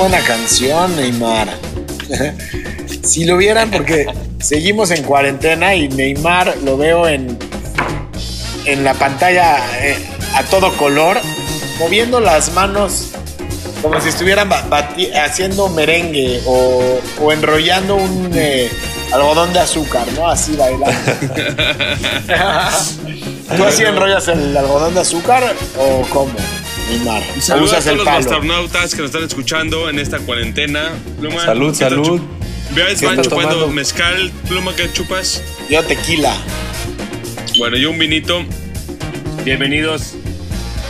Buena canción, Neymar. si lo vieran, porque seguimos en cuarentena y Neymar lo veo en, en la pantalla eh, a todo color, moviendo las manos como si estuvieran haciendo merengue o, o enrollando un eh, algodón de azúcar, ¿no? Así bailando. ¿Tú así enrollas el algodón de azúcar o cómo, Saludos a todos los astronautas que nos están escuchando en esta cuarentena. Pluma, Salud, ¿qué estás salud. a ¿Qué Iván estás chupando tomando? mezcal. Pluma, ¿qué chupas? Yo tequila. Bueno, yo un vinito. Bienvenidos.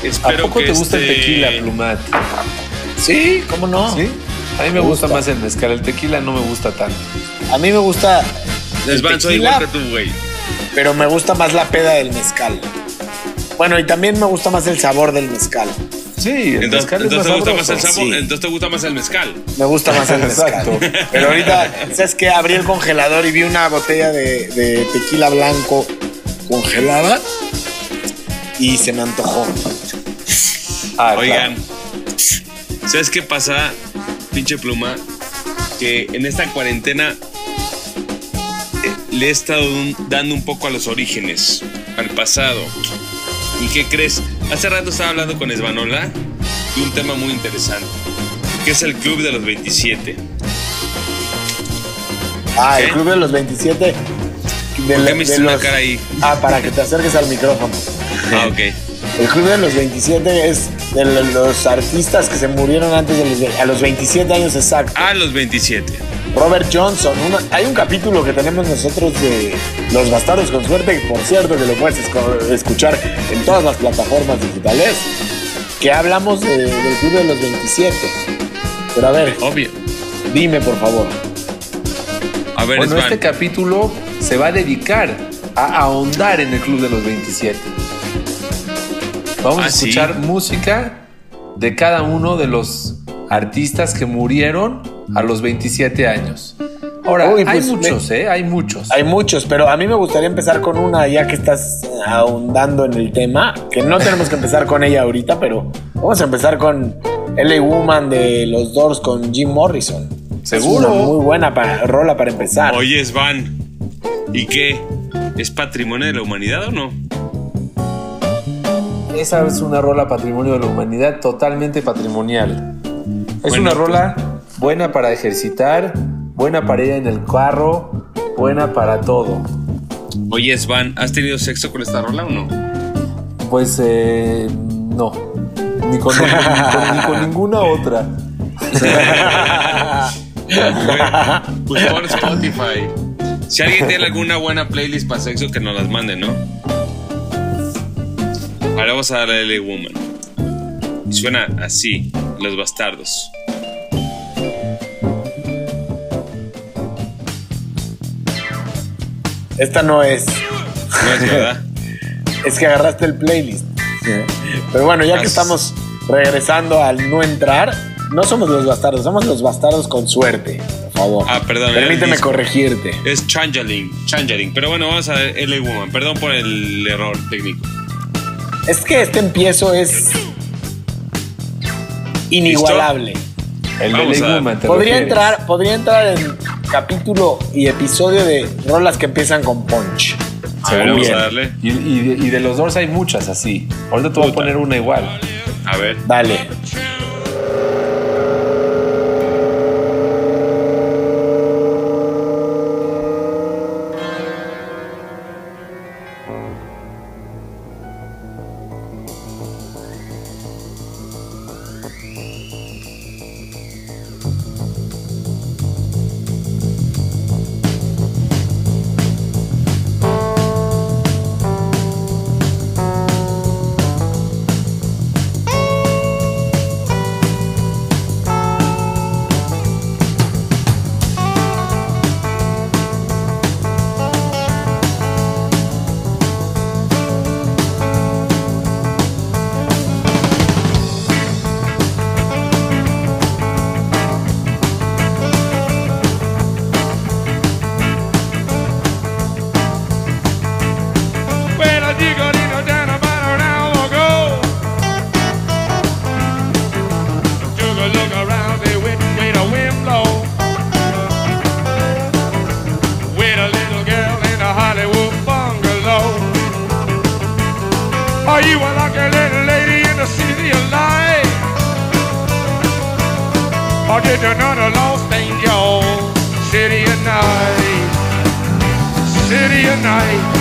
¿A Espero poco que te gusta el este- tequila, Plumat? Sí, ¿cómo no? ¿Sí? A mí me, Me gusta, gusta. más el mezcal. El tequila no me gusta tanto. A mí me gusta tequila, igual que tú, güey. pero me gusta más la peda del mezcal. Bueno, y también me gusta más el sabor del mezcal. Sí, el Entonces, mezcal es más te gusta más el sabor, sí. entonces te gusta más el mezcal. Me gusta más el mezcal. Exacto. Pero ahorita, ¿sabes qué? Abrí el congelador y vi una botella de, de tequila blanco congelada y se me antojó. Ah, Oigan, ¿sabes qué pasa, pinche pluma? Que en esta cuarentena eh, le he estado dando un poco a los orígenes, al pasado. ¿Y qué crees? Hace rato estaba hablando con Esvanola de un tema muy interesante, que es el Club de los 27. Ah, el club de los 27. de ¿Por qué me hiciste una cara ahí? Ah, para que te acerques al micrófono. Ah, ok. El Club de los 27 es de lo- los artistas que se murieron antes de los, a los 27 años exactos. A los 27. Robert Johnson, una- hay un capítulo que tenemos nosotros de Los Bastardos con Suerte, que por cierto que lo puedes escuchar en todas las plataformas digitales, que hablamos de- del Club de los 27. Pero a ver, Obvio. dime por favor. A ver, Bueno, este capítulo se va a dedicar a ahondar en el Club de los 27. Vamos a Ah, ¿sí? escuchar música de cada uno de los artistas que murieron a los 27 años. Ahora, Uy, hay pues, muchos, ¿eh? Hay muchos. Hay muchos, pero a mí me gustaría empezar con una ya que estás ahondando en el tema, que no tenemos que empezar con ella ahorita, pero vamos a empezar con LA Woman de los Doors con Jim Morrison. Seguro. Es una muy buena para, rola para empezar. Oye, Svan. ¿Y qué? ¿Es patrimonio de la humanidad o no? Esa es una rola patrimonio de la humanidad, totalmente patrimonial. Es Bueno, una pues- rola buena para ejercitar, buena para ir en el carro, buena para todo. Oye, Svan, ¿has tenido sexo con esta rola o no? Pues eh, no, ni con, ni con- ni con ninguna otra. Pues por Spotify. Si alguien tiene alguna buena playlist para sexo, que nos las mande, ¿no? Ahora vamos a darle a LA Woman. Suena así, Los Bastardos. Esta no es, No es verdad. es que agarraste el playlist. Pero bueno, ya que estamos regresando al no entrar, no somos los bastardos, somos los bastardos con suerte, por favor. Ah, perdón, Permíteme corregirte. Es Changeling, Changeling. Pero bueno, vamos a ver LA Woman. Perdón por el error técnico. Es que este empiezo es inigualable. El Vamos de a- Ley Woman, ¿te Podría refieres? entrar, podría entrar en capítulo y episodio de rolas que empiezan con punch. A ver, vamos Bien. a darle. Y, y de, y de los Doors hay muchas así. Ahorita te voy a poner una igual. A ver. Dale. Or did another lost angel? City of night, city of night,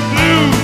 blue.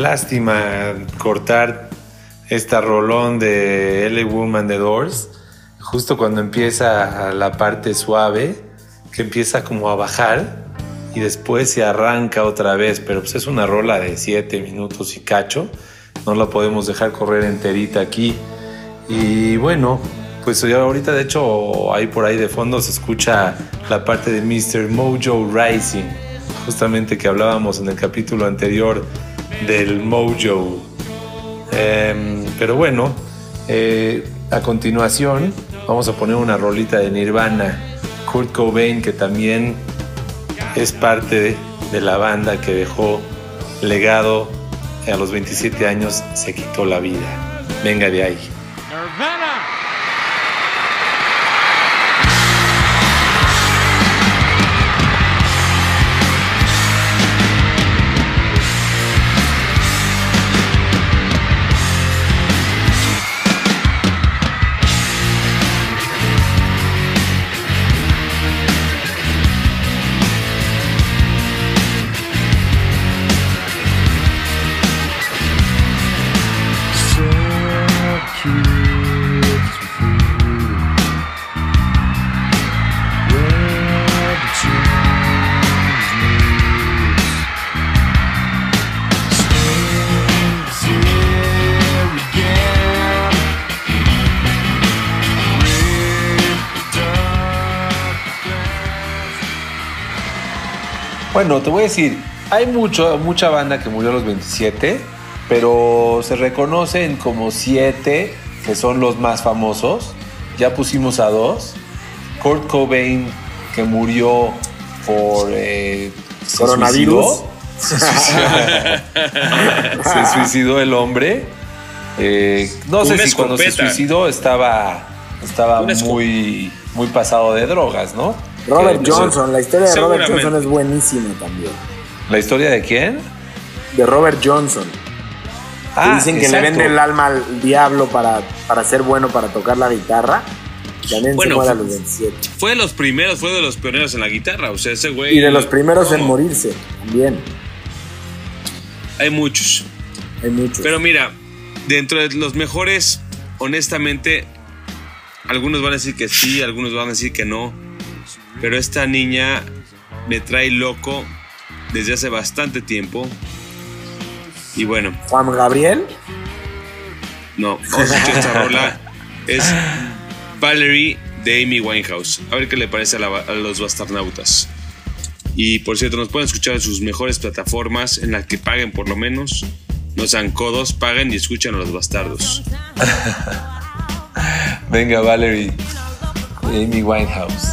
Lástima cortar esta rolón de LA Woman The Doors, justo cuando empieza la parte suave, que empieza como a bajar y después se arranca otra vez, pero pues es una rola de 7 minutos y cacho, no la podemos dejar correr enterita aquí. Y bueno, pues ya ahorita de hecho ahí por ahí de fondo se escucha la parte de Mr. Mojo Rising, justamente que hablábamos en el capítulo anterior del Mojo. Em, pero bueno, eh, a continuación vamos a poner una rolita de Nirvana, Kurt Cobain, que también es parte de, de la banda que dejó legado a los 27 años, se quitó la vida. Venga de ahí. Bueno, te voy a decir, hay mucho, mucha banda que murió a los 27, pero se reconocen como siete que son los más famosos. Ya pusimos a dos. Kurt Cobain, que murió por eh, se Coronavirus. suicidó. se suicidó el hombre. Eh, no sé Una si cuando se suicidó estaba, estaba Una muy, muy pasado de drogas, ¿no? Robert Que- Johnson, la historia de Robert. Johnson es buenísima también. ¿La historia de quién? De Robert Johnson. Que dicen que le vende el alma al diablo para, para ser bueno para tocar la guitarra. También Bueno, se muere a los 27. Fue de los primeros, fue de los pioneros en la guitarra. O sea, ese güey. Y de los primeros en morirse también. Hay muchos. Hay muchos. Pero mira, dentro de los mejores, honestamente, algunos van a decir que sí, algunos van a decir que no. Pero esta niña me trae loco desde hace bastante tiempo. Y bueno, Juan Gabriel. no, vamos a escuchar esta rola. Es Valerie de Amy Winehouse. A ver qué le parece a, la- a los bastarnautas. Y por cierto, nos pueden escuchar en sus mejores plataformas en las que paguen por lo menos. No sean codos, paguen y escuchen a los bastardos. Venga, Valerie. Amy Winehouse.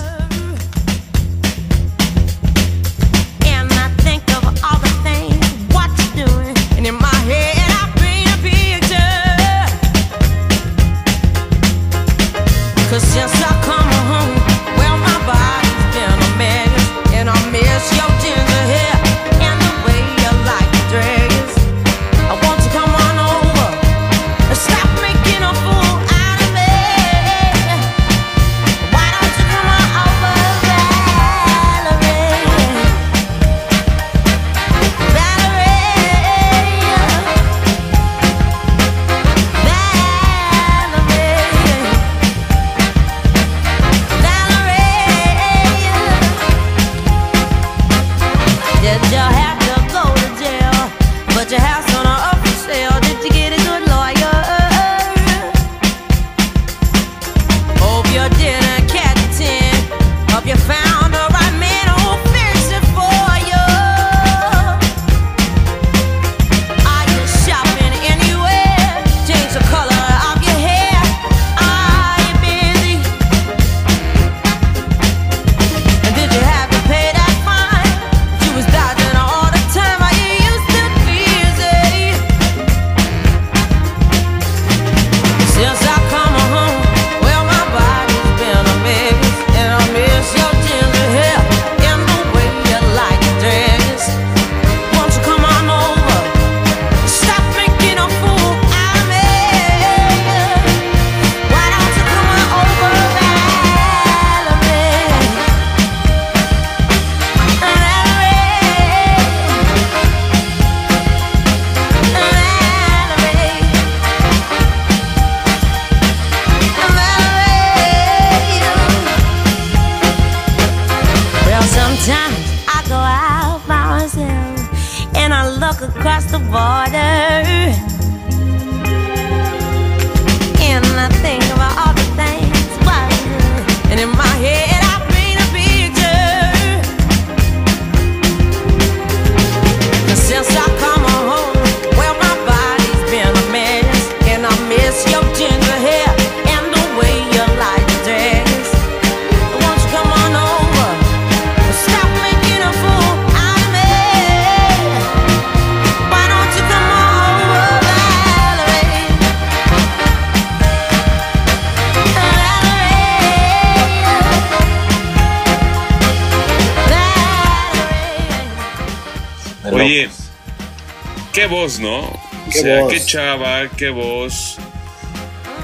Chava, qué voz.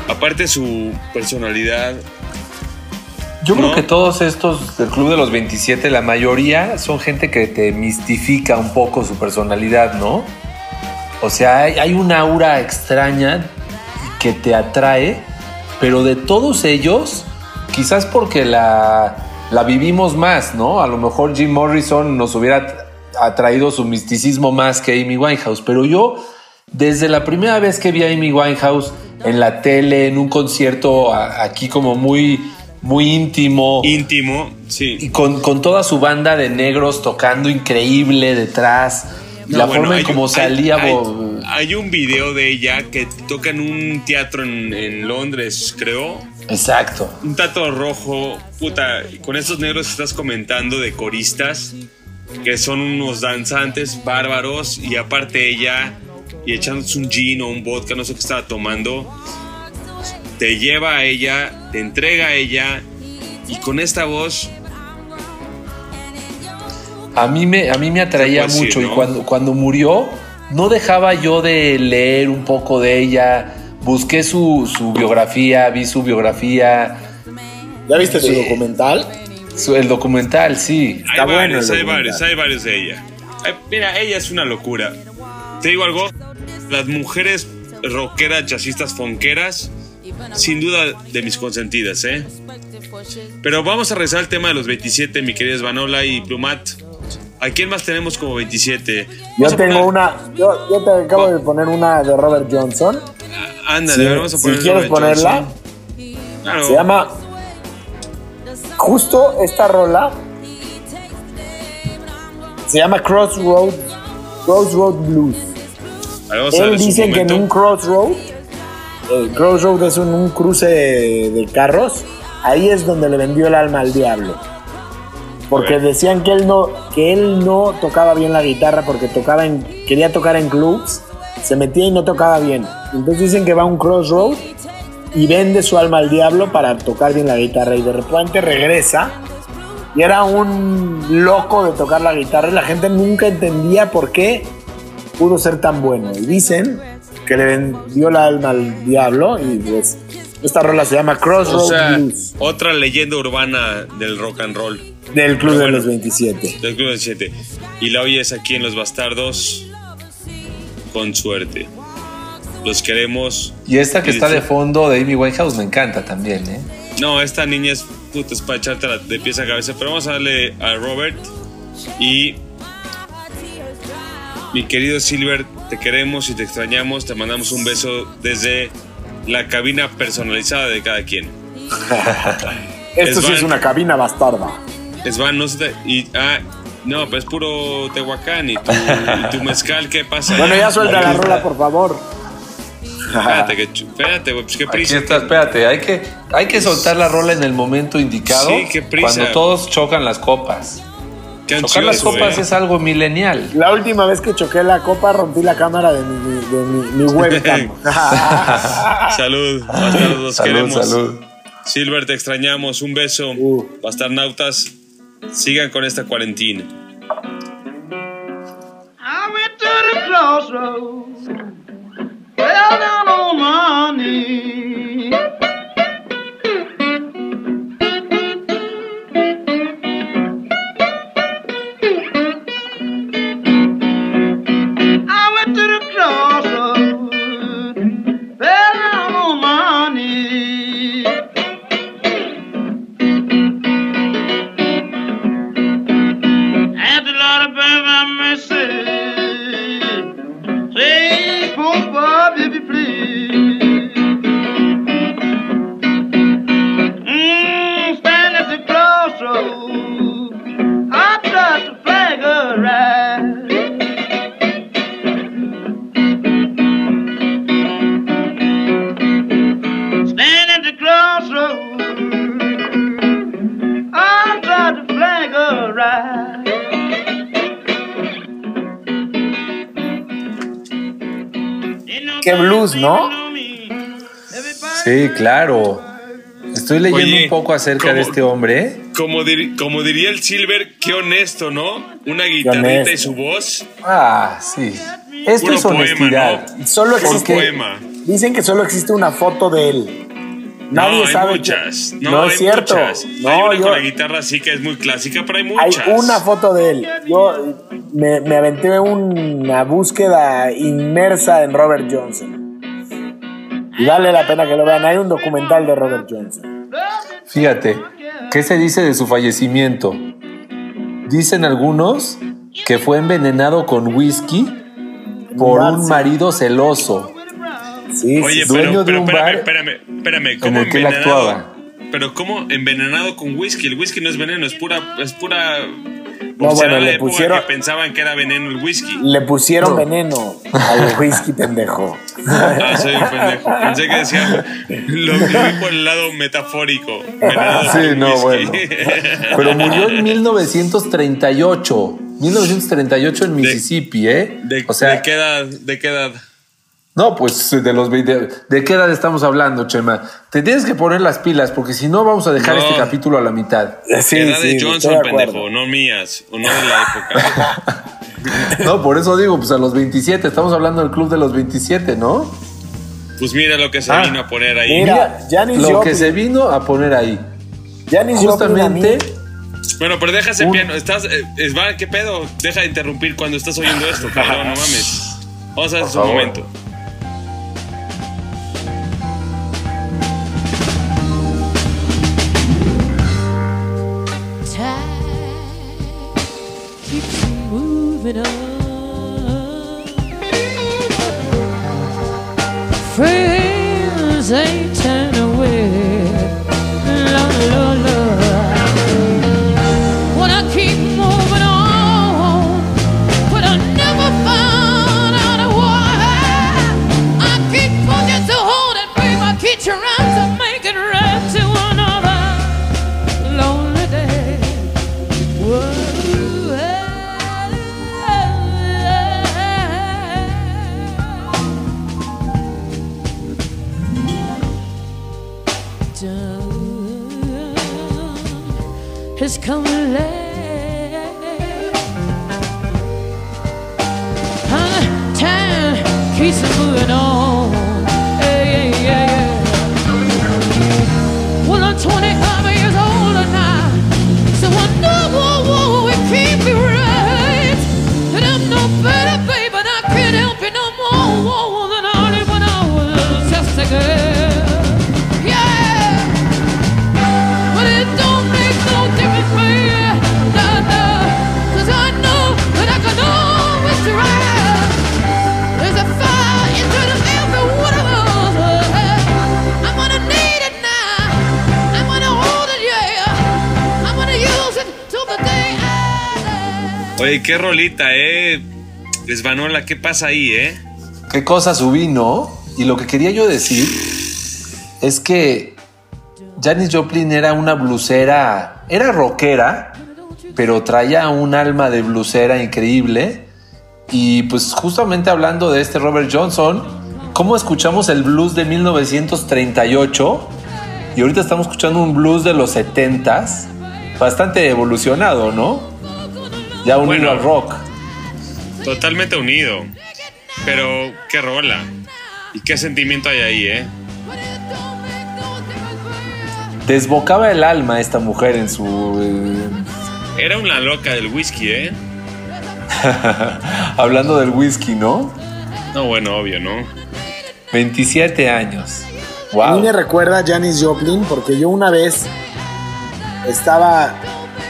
Aparte su personalidad. Yo creo que todos estos del Club de los 27, la mayoría son gente que te mistifica un poco su personalidad, ¿no? O sea, hay, hay una aura extraña que te atrae, pero de todos ellos, quizás porque la, la vivimos más, ¿no? A lo mejor Jim Morrison nos hubiera atraído su misticismo más que Amy Winehouse, pero yo, desde la primera vez que vi a Amy Winehouse en la tele, en un concierto a- aquí como muy muy íntimo. íntimo, sí. y con, con toda su banda de negros tocando increíble detrás. No, la bueno, forma en cómo salía. Hay, un video de ella que toca en un teatro en, en Londres, creo. Exacto. Un teatro rojo, puta, con estos negros estás comentando de coristas, que son unos danzantes bárbaros, y aparte ella, y echándose un gin o un vodka, no sé qué estaba tomando, te lleva a ella, te entrega a ella, y con esta voz, A mí me, a mí me atraía mucho decir, y cuando, cuando murió no dejaba yo de leer un poco de ella. Busqué su, su biografía, vi su biografía, ¿Ya viste su documental? su- el documental, sí. Está hay bueno el hay documental. varios, hay varios de ella. Mira, ella es una locura. Te digo algo, las mujeres rockeras, jazzistas, fonqueras, sin duda de mis consentidas, ¿eh? Pero vamos a regresar al tema de los 27, mi querida Svanola y Plumat. ¿A quién más tenemos como 27? Yo tengo poner- una, yo, yo te acabo de poner una de Robert Johnson. Ándale, Si, ver, vamos a si poner quieres Robert ponerla. Claro. se llama. Justo esta rola se llama Crossroads, Crossroad Blues. Vamos Él dice que en un crossroad, el crossroad es un, un cruce de, de carros, ahí es donde le vendió el alma al diablo. Porque decían que él no, que él no tocaba bien la guitarra porque tocaba en, quería tocar en clubs, se metía y no tocaba bien. Entonces dicen que va a un crossroad y vende su alma al diablo para tocar bien la guitarra y de repente regresa y era un loco de tocar la guitarra y la gente nunca entendía por qué pudo ser tan bueno. Y dicen que le vendió la alma al diablo y pues esta rola se llama Crossroad O sea, Blues otra leyenda urbana del rock and roll. del Club de los 27. Del Club 27. Y la oyes aquí en Los Bastardos con suerte. Los queremos. Y esta que Y está de fondo de Amy Winehouse me encanta también, ¿eh? No, esta niña es puta, es para echártela de pies a cabeza. Pero vamos a darle a Robert. Y. Mi querido Silver, te queremos y te extrañamos. Te mandamos un beso desde la cabina personalizada de cada quien. Esto sí es una cabina bastarda. Svan, no se te. Y, ah, no, pues es puro Tehuacán y tu, y tu mezcal, ¿qué pasa? Bueno, ya suelta la Aquí rola, por favor. Espérate, que, espérate, pues qué Aquí prisa. está, espérate, hay que, hay que soltar la rola en el momento indicado. Sí, qué prisa. Cuando todos chocan las copas. Qué Chocar las copas eh. es algo milenial. La última vez que choqué la copa rompí la cámara de mi, de mi, mi webcam. Salud, bastardos, los Salud, queremos. salud. Silver, te extrañamos. Un beso. Uh. Bastarnautas, sigan con esta cuarentena. I went to the crossroads, fell down on my knees. ¿No? Sí, claro. Estoy leyendo Oye, un poco acerca de este hombre. Como, dir- como diría el Silver, qué honesto, ¿no? Una guitarrita y su voz. Ah, sí. Esto Puro es honestidad. poema, Solo existe. poema. Dicen que solo existe una foto de él. Nadie no, hay sabe. muchas. que- No, no hay es cierto. muchas. No, hay una yo- con la guitarra así que es muy clásica, pero hay hay muchas. una foto de él. Yo me, me aventé una búsqueda inmersa en Robert Johnson. Y vale la pena que lo vean. Hay un documental de Robert Johnson. Fíjate, ¿qué se dice de su fallecimiento? Dicen algunos que fue envenenado con whisky por un marido celoso Sí, Oye, dueño pero, de un espérame, bar espérame, espérame, en ¿cómo el que él actuaba. pero ¿cómo envenenado con whisky? El whisky no es veneno, es pura, es pura. No, o será bueno, la le época pusieron- que pensaban que era veneno el whisky. Le pusieron veneno al whisky pendejo. Ah, soy un pendejo. Pensé que decía. Lo, lo vi por el lado metafórico. Sí, no, whisky. bueno. Pero murió en 1938. 1938 en Mississippi, ¿eh? ¿De, o sea, ¿De qué edad? ¿De qué edad? No, pues de los 20. ¿De qué edad estamos hablando, Chema? Te tienes que poner las pilas porque si no vamos a dejar No. este capítulo a la mitad. Sí, edad sí, de Johnson, pendejo, no mías, o no de la época. No, por eso digo, pues a los 27. Estamos hablando del club de los 27, ¿no? Pues mira lo que se Ah. vino a poner ahí. Mira, Janis Lo Joplin, que se vino a poner ahí. Janis Joplin a mí- Justamente. Bueno, pero deja ese Un- piano. Estás, eh, es, va, ¿Qué pedo? Deja de interrumpir cuando estás oyendo esto, cabrón, no mames. Vamos a hacer favor. momento. Come let Oye, qué rolita, eh. Desvanola, ¿qué pasa ahí, eh? qué cosa subí, ¿no? Y lo que quería yo decir es que Janis Joplin era una blusera, era rockera, pero traía un alma de blusera increíble. Y pues justamente hablando de este Robert Johnson, ¿cómo escuchamos el blues de 1938? Y ahorita estamos escuchando un blues de los 70s, bastante evolucionado, ¿no? Ya unido Bueno. al rock. Totalmente unido. Pero qué rola. Y qué sentimiento hay ahí, eh. Desbocaba el alma esta mujer en su... eh, Era una loca del whisky, eh. hablando del whisky, ¿no? No, bueno, obvio, ¿no? 27 años. A mí me Wow. recuerda a Janis Joplin porque yo una vez estaba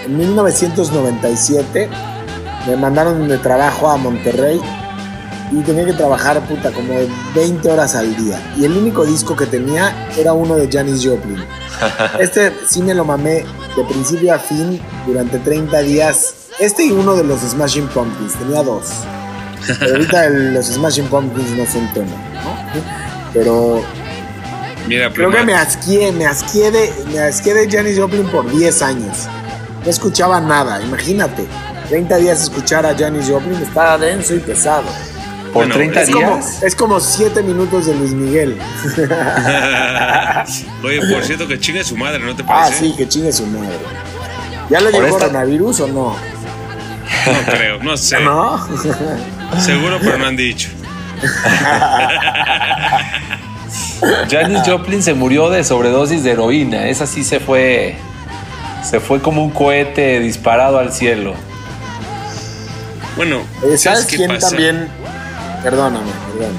en 1997, me mandaron de trabajo a Monterrey y tenía que trabajar puta como 20 horas al día. Y el único disco que tenía era uno de Janis Joplin. Este sí me lo mamé de principio a fin durante 30 días. Este y uno de los Smashing Pumpkins, tenía dos. Pero ahorita el- los Smashing Pumpkins no son tema, ¿no? Pero Mira, Creo que me asqué, me asqué de, me asqué de Janis Joplin por 10 años. No escuchaba nada, imagínate. 30 días escuchar a Janis Joplin estaba denso y pesado. Por Bueno, 30 Es como, días. es como 7 minutos de Luis Miguel. Oye, por cierto, que chingue su madre, ¿no te Ah, parece? sí, que chingue su madre. ¿Ya le Por esta- coronavirus o no? No creo, no sé. ¿No? Seguro, pero no han dicho. Janis Joplin se murió de sobredosis de heroína. Esa sí se fue. Se fue como un cohete disparado al cielo. Bueno, ¿sabes ¿sabes qué quién pasa? también? Perdóname, perdón.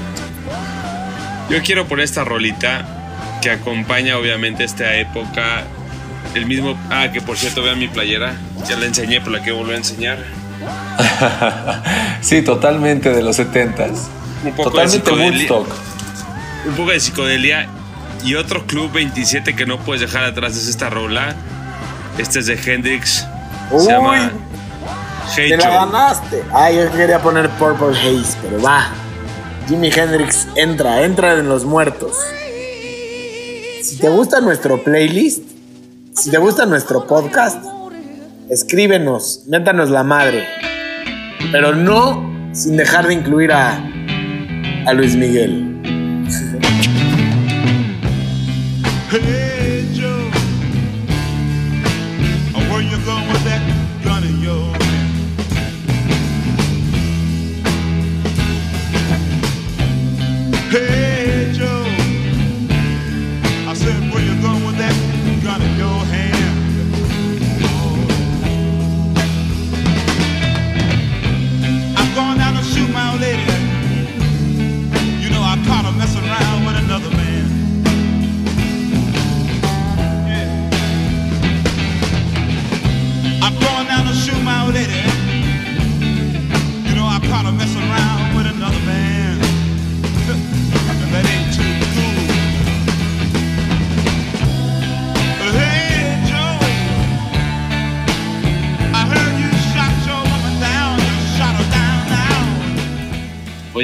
Yo quiero por esta rolita que acompaña obviamente esta época. El mismo. Ah, que por cierto, vean mi playera. Ya la enseñé, pero la quiero volver a enseñar. sí, totalmente de los 70s. Un poco Totalmente de psicodelia. Woodstock. Un poco de psicodelia y otro Club 27 que no puedes dejar atrás es esta rola. Este es de Hendrix. Uy, Se llama Hey Te la ganaste. Ay, yo quería poner Purple Haze, pero va. Jimi Hendrix entra, entra en los muertos. Si te gusta nuestro playlist, si te gusta nuestro podcast, escríbenos, métanos la madre. Pero no sin dejar de incluir a, a Luis Miguel.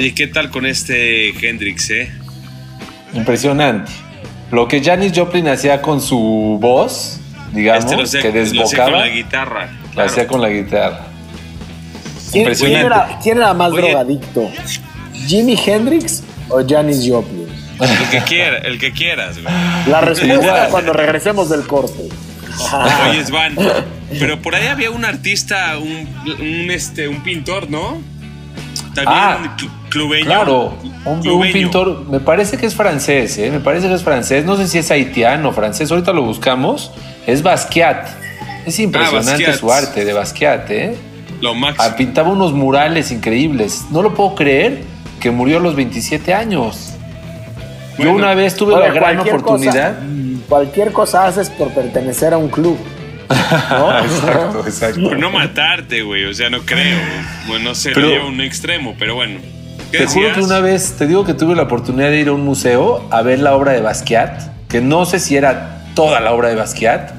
Oye, ¿qué tal con este Hendrix, eh? Impresionante. Lo que Janis Joplin hacía con su voz, digamos, Este lo sé, que lo sé con desbocaba, la guitarra. lo hacía con la guitarra. ¿Quién, quién Impresionante. era, quién era más Oye. drogadicto? ¿Jimi Hendrix o Janis Joplin? El que quiera, el que quieras, güey. La respuesta cuando regresemos del corte. Oye, Svan, pero por ahí había un artista, un, un, este, un pintor, ¿no? También Ah, cl- clubeño. Claro, un, pintor, me parece que es francés, ¿eh? me parece que es francés, no sé si es haitiano o francés, ahorita lo buscamos, es Basquiat. Es impresionante Basquiat. su arte de Basquiat, ¿eh? Lo Ah, máximo. pintaba unos murales increíbles. No lo puedo creer que murió a los 27 años. Yo una vez tuve la gran oportunidad. cosa- cualquier cosa haces por pertenecer a un club. ¿No? exacto, exacto. Por no matarte, güey. O sea, no creo. Bueno, no sé, Pero- lo llevo a un extremo, pero bueno. ¿Qué Te juro que una vez, te digo que tuve la oportunidad de ir a un museo a ver la obra de Basquiat, que no sé si era toda la obra de Basquiat,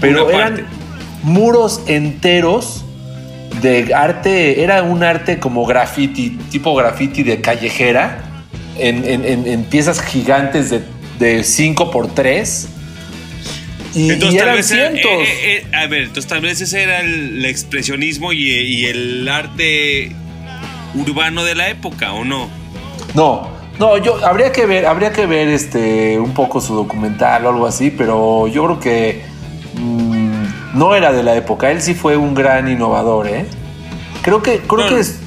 pero Una eran parte. muros enteros de arte, era un arte como graffiti, tipo graffiti de callejera, en, en- en- en piezas gigantes de 5 por 3 y, Entonces, y tal vez era- cientos. eh, eh, a ver, entonces tal vez ese era el, el expresionismo y, y el arte urbano de la época, ¿o no? No, no, yo habría que ver, habría que ver este un poco su documental o algo así, pero yo creo que mm, no era de la época. Él sí fue un gran innovador, ¿eh? Creo que, creo No, que es-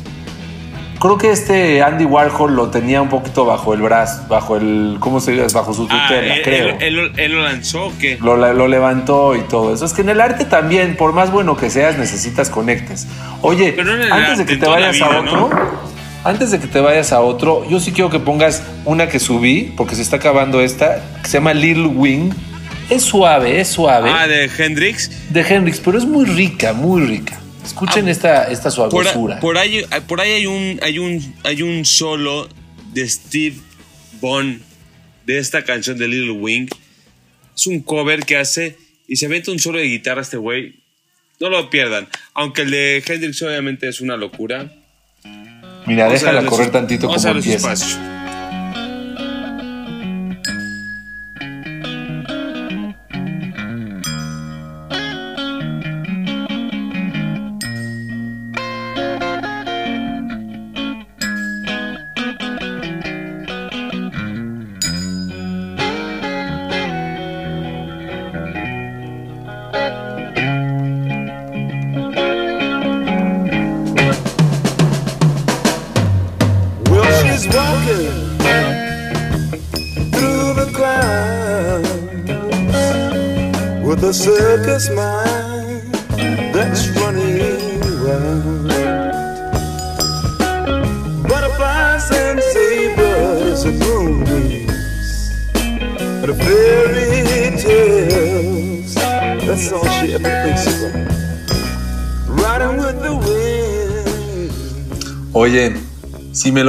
creo que este Andy Warhol lo tenía un poquito bajo el brazo, bajo el, ¿cómo se dice? Bajo su Ah, tutela, él, creo. él- él- él lo lanzó o qué? Lo, lo levantó y todo eso. Es que en el arte también, por más bueno que seas, necesitas conectes. Oye, Pero antes de que te vayas a otro, ¿no? antes de que te vayas a otro, yo sí quiero que pongas una que subí, porque se está acabando esta, que se llama Little Wing. Es suave, es suave. Ah, de Hendrix. de Hendrix, pero es muy rica, muy rica. Escuchen esta, esta Por, suavosura. por ahí, por ahí hay un, hay un, hay un solo de Steve Bond de esta canción de Little Wing. Es un cover que hace y se aventa un solo de guitarra este güey. No lo pierdan. Aunque el de Hendrix obviamente es una locura. Mira, Vamos déjala correr tantito como empieza.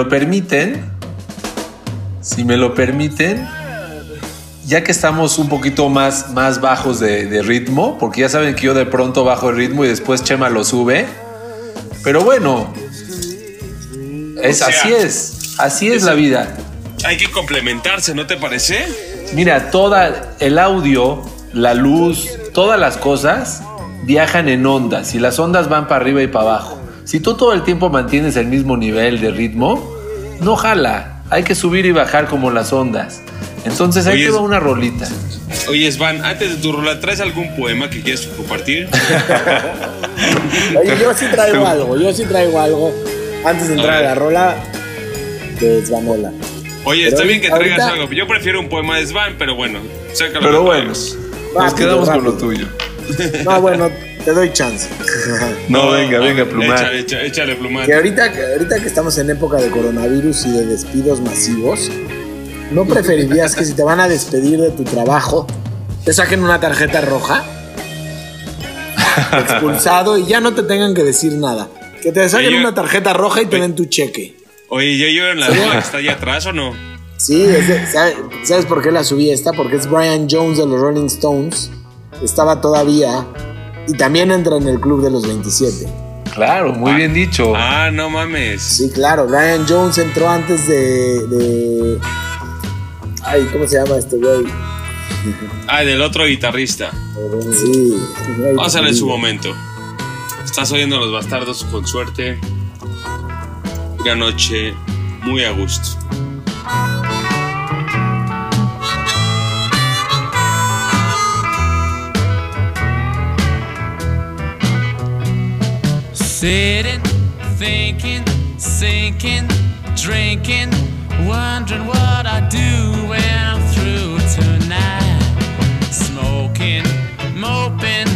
Lo permiten, si me lo permiten, ya que estamos un poquito más, más bajos de, de ritmo, porque ya saben que yo de pronto bajo el ritmo y después Chema lo sube. Pero bueno, es, O sea, así es, así es es- la vida. Hay que complementarse, ¿no te parece? Mira, toda el audio, la luz, todas las cosas viajan en ondas y las ondas van para arriba y para abajo. Si tú todo el tiempo mantienes el mismo nivel de ritmo, no jala. Hay que subir y bajar como las ondas. Entonces ahí te va una rolita. Oye, Svan, antes de tu rola, ¿traes algún poema que quieras compartir? Oye, yo sí traigo algo, yo sí traigo algo. Antes de entrar a, la rola de Svanola. Oye, Pero está bien que traigas ahorita- algo. Yo prefiero un poema de Svan, pero bueno, sácalo. Pero bueno, nos Rápido, quedamos con lo tuyo. No, bueno, te doy chance. No, venga, venga, plumar. échale, échale plumar. que ahorita, que ahorita que estamos en época de coronavirus y de despidos masivos, ¿no preferirías que si te van a despedir de tu trabajo, te saquen una tarjeta roja? Expulsado y ya no te tengan que decir nada. Que te saquen yo- una tarjeta roja y te den tu cheque. Oye, ¿yo yo en la rola que está allá atrás o no? Sí, es de- ¿sabe- ¿sabes por qué la subí esta? Porque es Brian Jones de los Rolling Stones. Estaba todavía y también entra en el club de los 27. Claro, muy bien dicho. Ah, no mames. Sí, claro, Brian Jones entró antes de. de- Ay, ¿cómo se llama este güey? Ah, del otro guitarrista. Sí. Vamos a ver en su momento. Estás oyendo a los bastardos con suerte. Una noche muy a gusto. Sitting, thinking, sinking, drinking, wondering what I do when I'm through tonight. Smoking, moping,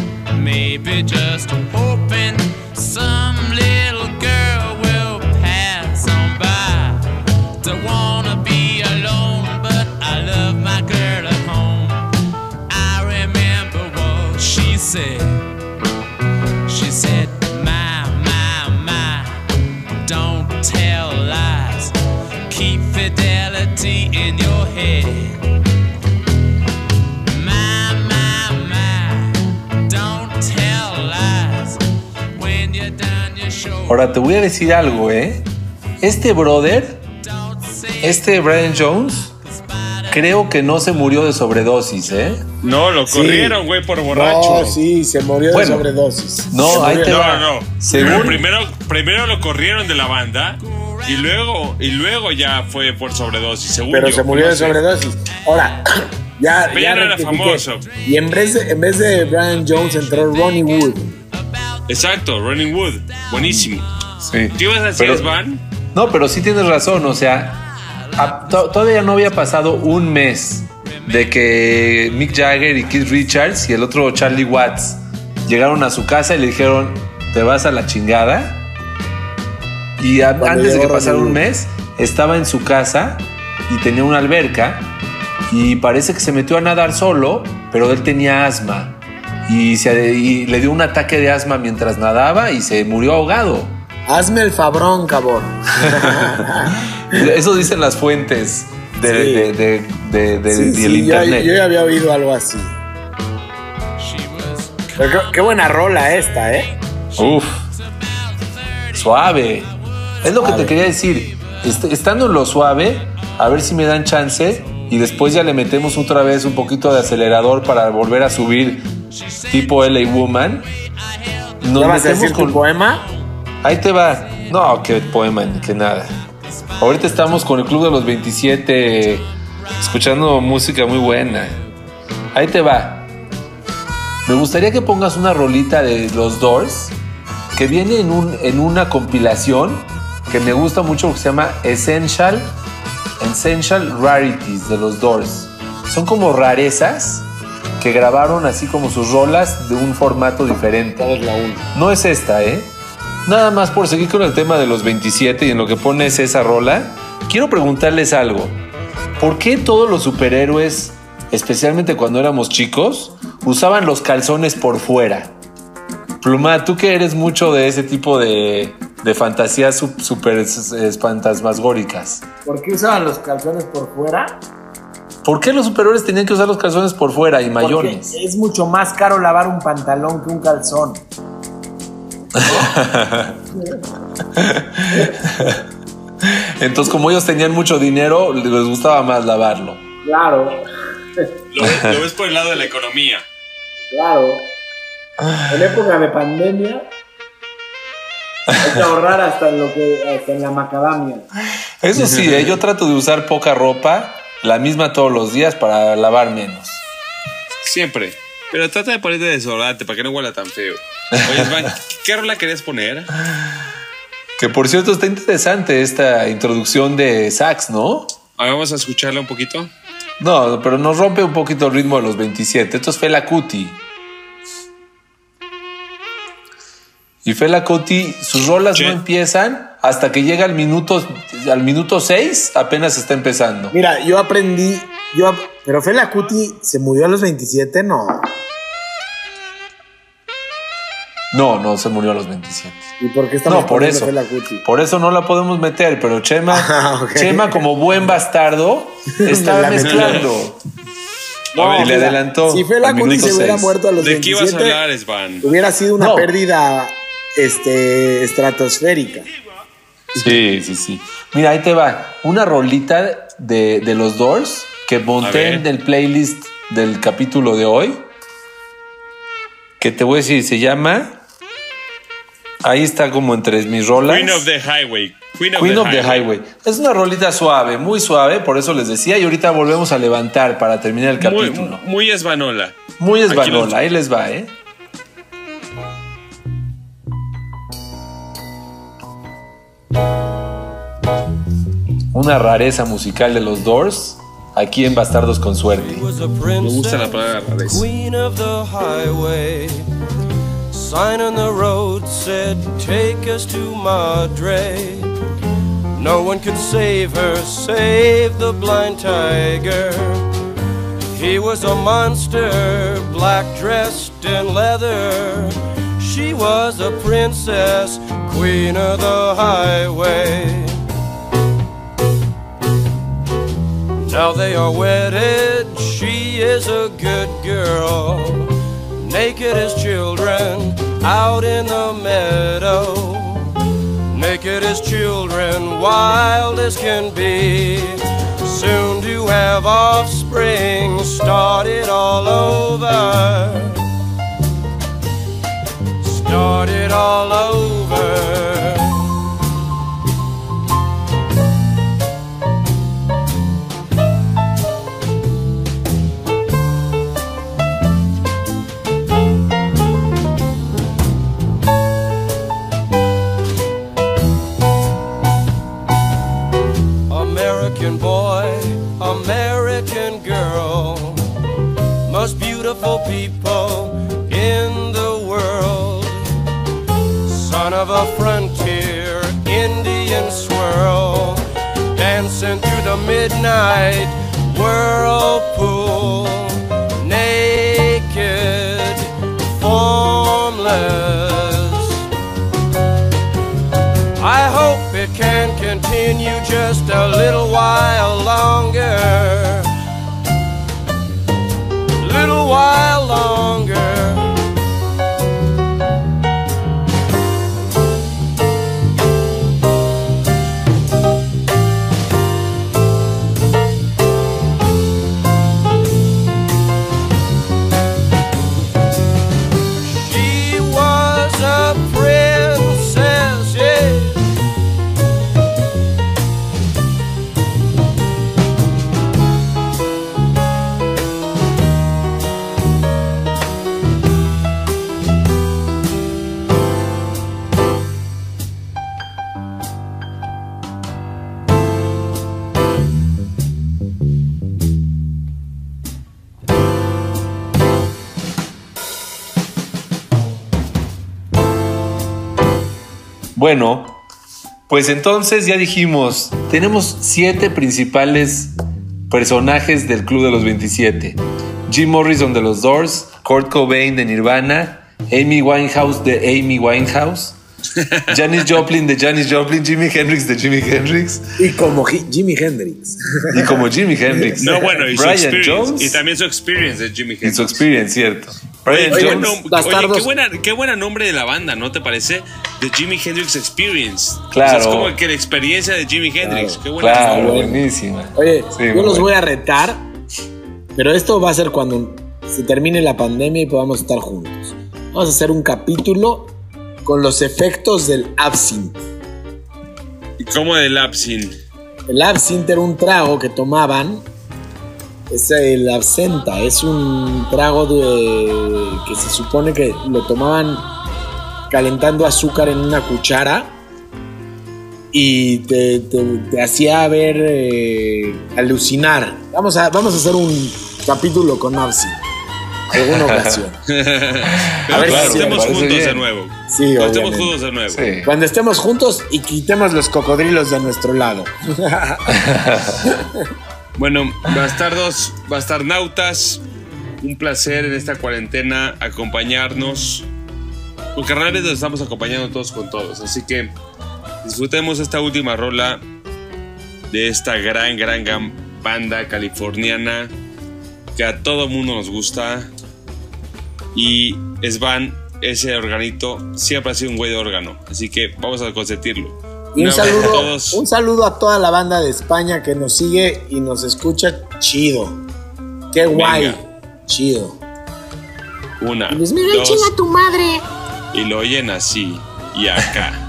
maybe just hoping some little girl will pass on by. Don't wanna be alone, but I love my girl at home. I remember what she said. You're done your show, Ahora te voy a decir algo, ¿eh? Este brother, este Brian Jones, creo que no se murió de sobredosis, ¿eh? No, lo Sí. corrieron, güey, por borracho. No, sí, se murió de sobredosis. No, ahí te No, va. no, no. Según- primero, primero lo corrieron de la banda y luego, y luego ya fue por sobredosis, según Pero yo. se murió de sobredosis. Ahora, ya, Pero ya no era famoso. Y en vez, de, en vez de Brian Jones entró Ronnie Wood. Exacto, Running Wood. Buenísimo. Sí. ¿Qué ibas a decir, Pero- Svan? No, pero sí tienes razón, o sea, a- to- todavía no había pasado un mes de que Mick Jagger y Keith Richards y el otro Charlie Watts llegaron a su casa y le dijeron, te vas a la chingada. Y a- antes de que pasara un mes, estaba en su casa y tenía una alberca y parece que se metió a nadar solo, pero él tenía asma. Y, se- y le dio un ataque de asma mientras nadaba y se murió ahogado. Hazme el fabrón, cabrón. Eso dicen las fuentes de, Sí. de- de- de- Sí, del yo, internet. yo ya había oído algo así. Pero qué, qué buena rola esta, ¿eh? Uf. Suave. Es lo que te quería decir. Est- estando en lo suave, a ver si me dan chance y después ya le metemos otra vez un poquito de acelerador para volver a subir tipo LA Woman. Nos ¿Ya vas a decir tu con... poema? Ahí te va. No, qué poema, ni que nada. Ahorita estamos con el Club de los 27 escuchando música muy buena. Ahí te va. Me gustaría que pongas una rolita de los Doors que viene en, un, en una compilación que me gusta mucho que se llama Essential, Essential Rarities de los Doors. Son como rarezas que grabaron así como sus rolas de un formato diferente. No es esta, ¿eh? Nada más por seguir con el tema de los 27 y en lo que pones esa rola, quiero preguntarles algo. ¿Por qué todos los superhéroes, especialmente cuando éramos chicos, usaban los calzones por fuera? Pluma, tú que eres mucho de ese tipo de, de fantasías super espantasmagóricas. ¿Por qué usaban los calzones por fuera? ¿Por qué los superiores tenían que usar los calzones por fuera y Porque mayones? es mucho más caro lavar un pantalón que un calzón. Entonces, como ellos tenían mucho dinero, les gustaba más lavarlo. Claro, Lo, ves- lo ves por el lado de la economía. claro. En época de pandemia hay que ahorrar hasta en lo que hasta en la macadamia. Eso sí, ¿eh? yo trato de usar poca ropa, la misma todos los días para lavar menos. Siempre. Pero trata de ponerte desodorante para que no huela tan feo. Oye, Van, ¿qué rola querías poner? Que por cierto está interesante esta introducción de sax, ¿no? A ver, vamos a escucharla un poquito. No, pero nos rompe un poquito el ritmo de los 27. Esto es Fela Kuti. Y Fela Kuti, sus rolas Sí. no empiezan hasta que llega al minuto, al minuto 6, apenas está empezando. Mira, yo aprendí, yo, ap- pero Fela Kuti se murió a los 27, no. No, no se murió a los 27. ¿Y por qué estamos No, por eso. Fela Kuti? Por eso no la podemos meter, pero Chema, Ah. Chema como buen bastardo, estaba mezclando. No, y le adelantó. Si Fela minuto se hubiera muerto a los ¿De qué ibas a 27, hablar, Svan? hubiera sido una No. pérdida este, estratosférica. Sí, sí, sí. Mira, ahí te va. Una rolita de, de los Doors que monté en el playlist del capítulo de hoy. Que te voy a decir, se llama. Ahí está como entre mis rolas. Queen of the Highway. Queen of, Queen the, of the highway. Highway. Es una rolita suave, muy suave, por eso les decía. Y ahorita volvemos a levantar para terminar el Muy, capítulo. muy. Muy Aquí esbanola, los- ahí les va, ¿eh? Una rareza musical de los Doors, aquí en Bastardos con Suerte. Me gusta la palabra rareza. queen of the highway. Sign on the road said, Take us to Madre. No one could save her, save the blind tiger. He was a monster, black dressed in leather. She was a princess, queen of the highway. Now they are wedded, she is a good girl. Naked as children out in the meadow. Naked as children, wild as can be. Soon to have offspring, start it all over. Start it all over. American boy, American girl, most beautiful people Son of a frontier Indian swirl, dancing through the midnight whirlpool, naked, formless. I hope it can continue just a little while longer. Bueno, pues entonces ya dijimos, tenemos siete principales personajes del Club de los 27. Jim Morrison de los Doors, Kurt Cobain de Nirvana, Amy Winehouse de Amy Winehouse, Janis Joplin de Janis Joplin, Jimi Hendrix de Jimi Hendrix Y como Ji- Jimi Hendrix. y como Jimi Hendrix. No, bueno, y su Brian experience. Jones Y también su experience de Jimmy y su Hendrix. experience, cierto. Oye, Brian Oye, Jones, bastardos. oye, qué buena, qué buena nombre de la banda, ¿no te parece? The Jimi Hendrix Experience. Claro. O sea, es como que la experiencia de Jimi Hendrix. Qué buena claro, buenísima. Oye, Sí, yo los bueno. voy a retar, pero esto va a ser cuando se termine la pandemia y podamos estar juntos. Vamos a hacer un capítulo con los efectos del absinthe. ¿Y cómo del Absin? El absinthe era un trago que tomaban. Es el absenta, es un trago de, que se supone que lo tomaban calentando azúcar en una cuchara y te, te- te hacía ver eh, alucinar. Vamos a, vamos a hacer un capítulo con absinthe. Alguna ocasión. Pero ver cuando si- estemos juntos de bien. nuevo. Sí, Cuando estemos juntos de nuevo. Sí. Cuando estemos juntos y quitemos los cocodrilos de nuestro lado. Bueno, bastardos, bastarnautas, un placer en esta cuarentena acompañarnos. Porque realmente nos estamos acompañando todos con todos. Así que disfrutemos esta última rola de esta gran, gran, gran banda californiana que a todo mundo nos gusta. Y Svan, ese organito, siempre ha sido un güey de órgano. Así que vamos a consentirlo. Y un abrazo a saludo, todos. un saludo a toda la banda de España que nos sigue y nos escucha chido. Qué guay. Venga. Chido. Una, Luis Miguel, dos, chinga tu madre. y lo oyen así y acá.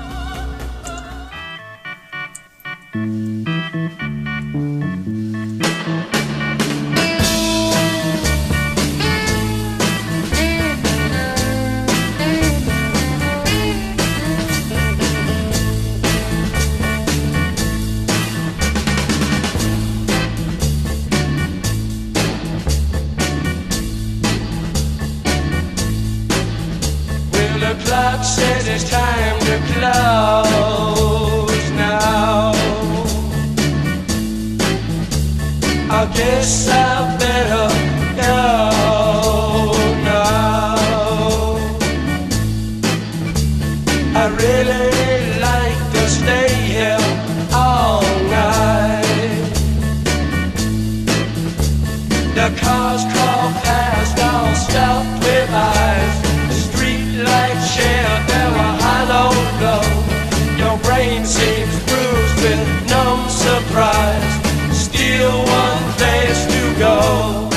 Your brain seems bruised with numb surprise. Still one place to go.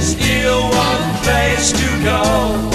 Still one place to go.